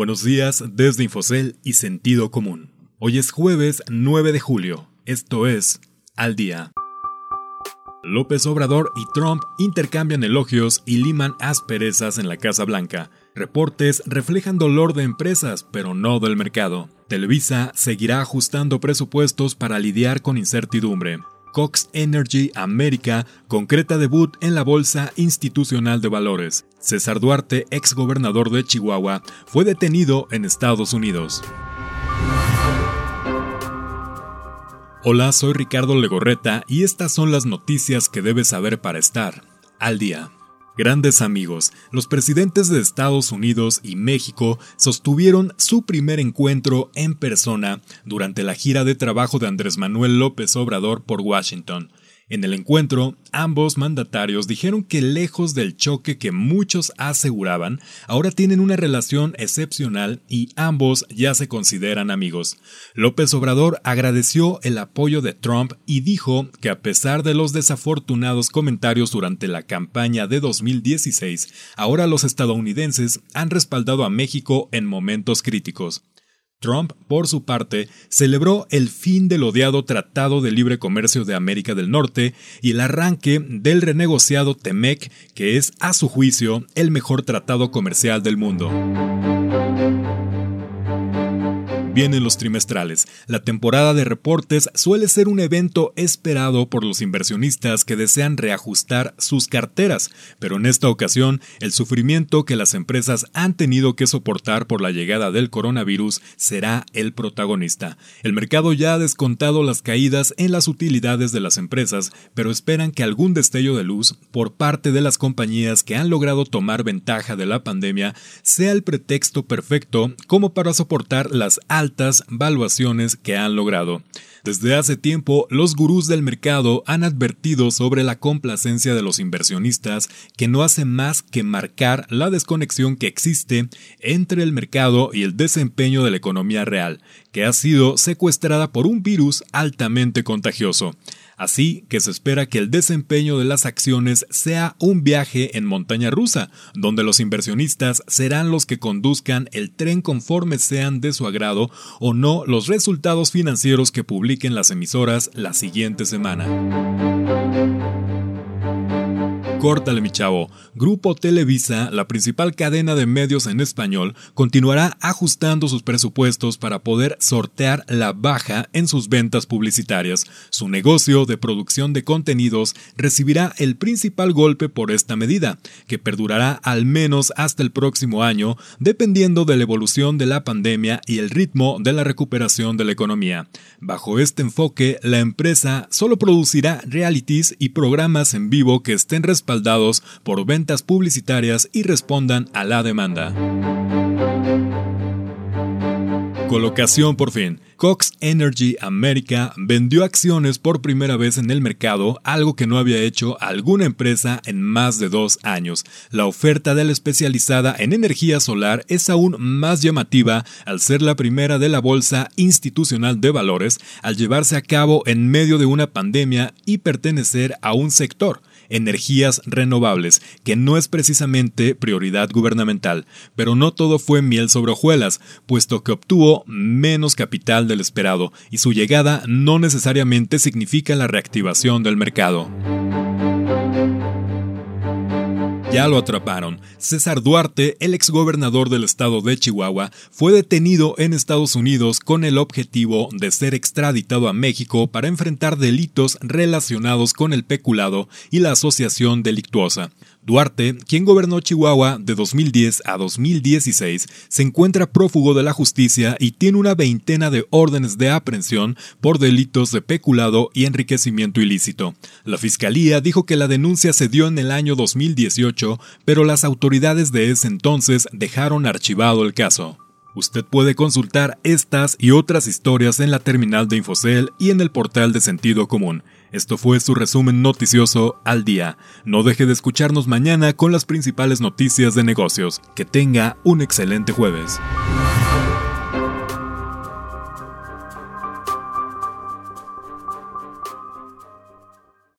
Buenos días desde Infocel y Sentido Común. Hoy es jueves 9 de julio. Esto es Al Día. López Obrador y Trump intercambian elogios y liman asperezas en la Casa Blanca. Reportes reflejan dolor de empresas, pero no del mercado. Televisa seguirá ajustando presupuestos para lidiar con incertidumbre. Cox Energy América concreta debut en la Bolsa Institucional de Valores. César Duarte, ex gobernador de Chihuahua, fue detenido en Estados Unidos. Hola, soy Ricardo Legorreta y estas son las noticias que debes saber para estar al día. Grandes amigos, los presidentes de Estados Unidos y México sostuvieron su primer encuentro en persona durante la gira de trabajo de Andrés Manuel López Obrador por Washington. En el encuentro, ambos mandatarios dijeron que lejos del choque que muchos aseguraban, ahora tienen una relación excepcional y ambos ya se consideran amigos. López Obrador agradeció el apoyo de Trump y dijo que a pesar de los desafortunados comentarios durante la campaña de 2016, ahora los estadounidenses han respaldado a México en momentos críticos. Trump, por su parte, celebró el fin del odiado Tratado de Libre Comercio de América del Norte y el arranque del renegociado TEMEC, que es, a su juicio, el mejor tratado comercial del mundo. Vienen los trimestrales. La temporada de reportes suele ser un evento esperado por los inversionistas que desean reajustar sus carteras, pero en esta ocasión el sufrimiento que las empresas han tenido que soportar por la llegada del coronavirus será el protagonista. El mercado ya ha descontado las caídas en las utilidades de las empresas, pero esperan que algún destello de luz por parte de las compañías que han logrado tomar ventaja de la pandemia sea el pretexto perfecto como para soportar las valuaciones que han logrado. Desde hace tiempo, los gurús del mercado han advertido sobre la complacencia de los inversionistas que no hace más que marcar la desconexión que existe entre el mercado y el desempeño de la economía real, que ha sido secuestrada por un virus altamente contagioso. Así que se espera que el desempeño de las acciones sea un viaje en montaña rusa, donde los inversionistas serán los que conduzcan el tren conforme sean de su agrado o no los resultados financieros que publiquen las emisoras la siguiente semana. Córtale mi chavo. Grupo Televisa, la principal cadena de medios en español, continuará ajustando sus presupuestos para poder sortear la baja en sus ventas publicitarias. Su negocio de producción de contenidos recibirá el principal golpe por esta medida, que perdurará al menos hasta el próximo año, dependiendo de la evolución de la pandemia y el ritmo de la recuperación de la economía. Bajo este enfoque, la empresa solo producirá realities y programas en vivo que estén respaldados por ventas publicitarias y respondan a la demanda. Colocación por fin. Cox Energy America vendió acciones por primera vez en el mercado, algo que no había hecho alguna empresa en más de dos años. La oferta de la especializada en energía solar es aún más llamativa al ser la primera de la Bolsa Institucional de Valores, al llevarse a cabo en medio de una pandemia y pertenecer a un sector energías renovables, que no es precisamente prioridad gubernamental, pero no todo fue miel sobre hojuelas, puesto que obtuvo menos capital del esperado y su llegada no necesariamente significa la reactivación del mercado. Ya lo atraparon. César Duarte, el exgobernador del estado de Chihuahua, fue detenido en Estados Unidos con el objetivo de ser extraditado a México para enfrentar delitos relacionados con el peculado y la asociación delictuosa. Duarte, quien gobernó Chihuahua de 2010 a 2016, se encuentra prófugo de la justicia y tiene una veintena de órdenes de aprehensión por delitos de peculado y enriquecimiento ilícito. La fiscalía dijo que la denuncia se dio en el año 2018, pero las autoridades de ese entonces dejaron archivado el caso. Usted puede consultar estas y otras historias en la terminal de Infocel y en el portal de Sentido Común. Esto fue su resumen noticioso al día. No deje de escucharnos mañana con las principales noticias de negocios. Que tenga un excelente jueves.